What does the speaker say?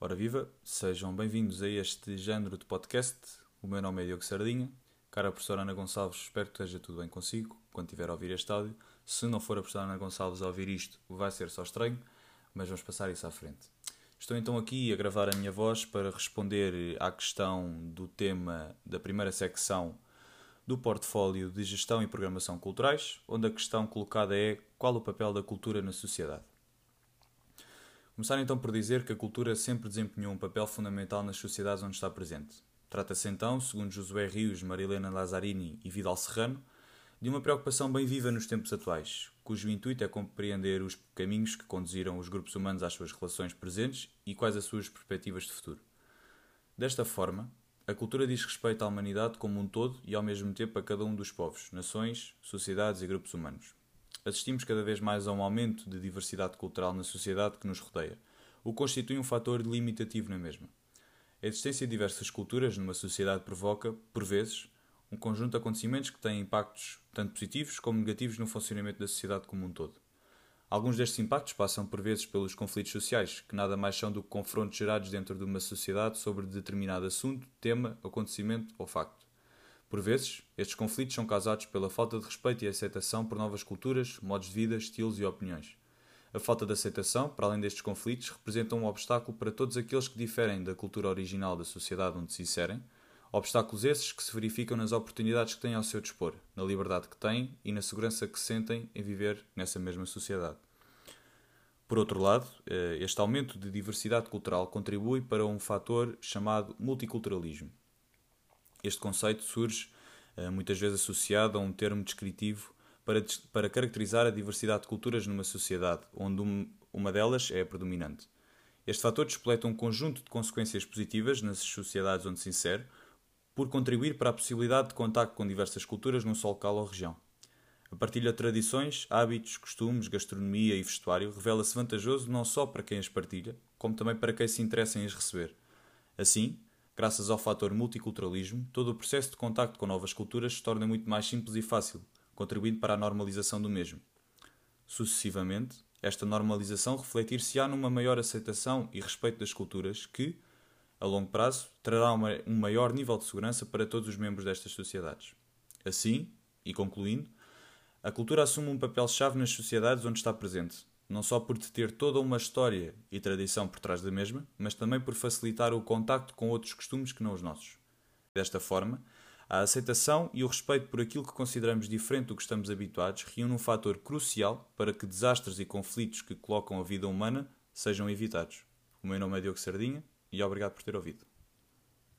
Ora viva, sejam bem-vindos a este género de podcast. O meu nome é Diogo Sardinha. Cara professora Ana Gonçalves, espero que esteja tudo bem consigo quando estiver a ouvir este áudio. Se não for a professora Ana Gonçalves a ouvir isto, vai ser só estranho, mas vamos passar isso à frente. Estou então aqui a gravar a minha voz para responder à questão do tema da primeira secção do portfólio de Gestão e Programação Culturais, onde a questão colocada é qual o papel da cultura na sociedade. Começar então por dizer que a cultura sempre desempenhou um papel fundamental nas sociedades onde está presente. Trata-se então, segundo Josué Rios, Marilena Lazzarini e Vidal Serrano, de uma preocupação bem viva nos tempos atuais, cujo intuito é compreender os caminhos que conduziram os grupos humanos às suas relações presentes e quais as suas perspectivas de futuro. Desta forma, a cultura diz respeito à humanidade como um todo e ao mesmo tempo a cada um dos povos, nações, sociedades e grupos humanos assistimos cada vez mais a um aumento de diversidade cultural na sociedade que nos rodeia, o que constitui um fator limitativo na mesma. A existência de diversas culturas numa sociedade provoca, por vezes, um conjunto de acontecimentos que têm impactos tanto positivos como negativos no funcionamento da sociedade como um todo. Alguns destes impactos passam por vezes pelos conflitos sociais, que nada mais são do que confrontos gerados dentro de uma sociedade sobre determinado assunto, tema, acontecimento ou facto. Por vezes, estes conflitos são causados pela falta de respeito e aceitação por novas culturas, modos de vida, estilos e opiniões. A falta de aceitação, para além destes conflitos, representa um obstáculo para todos aqueles que diferem da cultura original da sociedade onde se inserem, obstáculos esses que se verificam nas oportunidades que têm ao seu dispor, na liberdade que têm e na segurança que sentem em viver nessa mesma sociedade. Por outro lado, eh, este aumento de diversidade cultural contribui para um fator chamado multiculturalismo, este conceito surge eh, muitas vezes associado a um termo descritivo para, para caracterizar a diversidade de culturas numa sociedade, onde uma delas é a predominante. Este fator despleta um conjunto de consequências positivas nas sociedades onde se insere, por contribuir para a possibilidade de contacto com diversas culturas num só local ou região. A partilha de tradições, hábitos, costumes, gastronomia e vestuário revela-se vantajoso não só para quem as partilha, como também para quem se interessa em as receber. Assim, Graças ao fator multiculturalismo, todo o processo de contacto com novas culturas se torna muito mais simples e fácil, contribuindo para a normalização do mesmo. Sucessivamente, esta normalização refletir-se-á numa maior aceitação e respeito das culturas que, a longo prazo, trará um maior nível de segurança para todos os membros destas sociedades. Assim, e concluindo, a cultura assume um papel-chave nas sociedades onde está presente, não só por ter toda uma história e tradição por trás da mesma, mas também por facilitar o contacto com outros costumes que não os nossos. Desta forma, a aceitação e o respeito por aquilo que consideramos diferente do que estamos habituados reúnem um fator crucial para que desastres e conflitos que colocam a vida humana sejam evitados. O meu nome é Diogo Sardinha e obrigado por ter ouvido.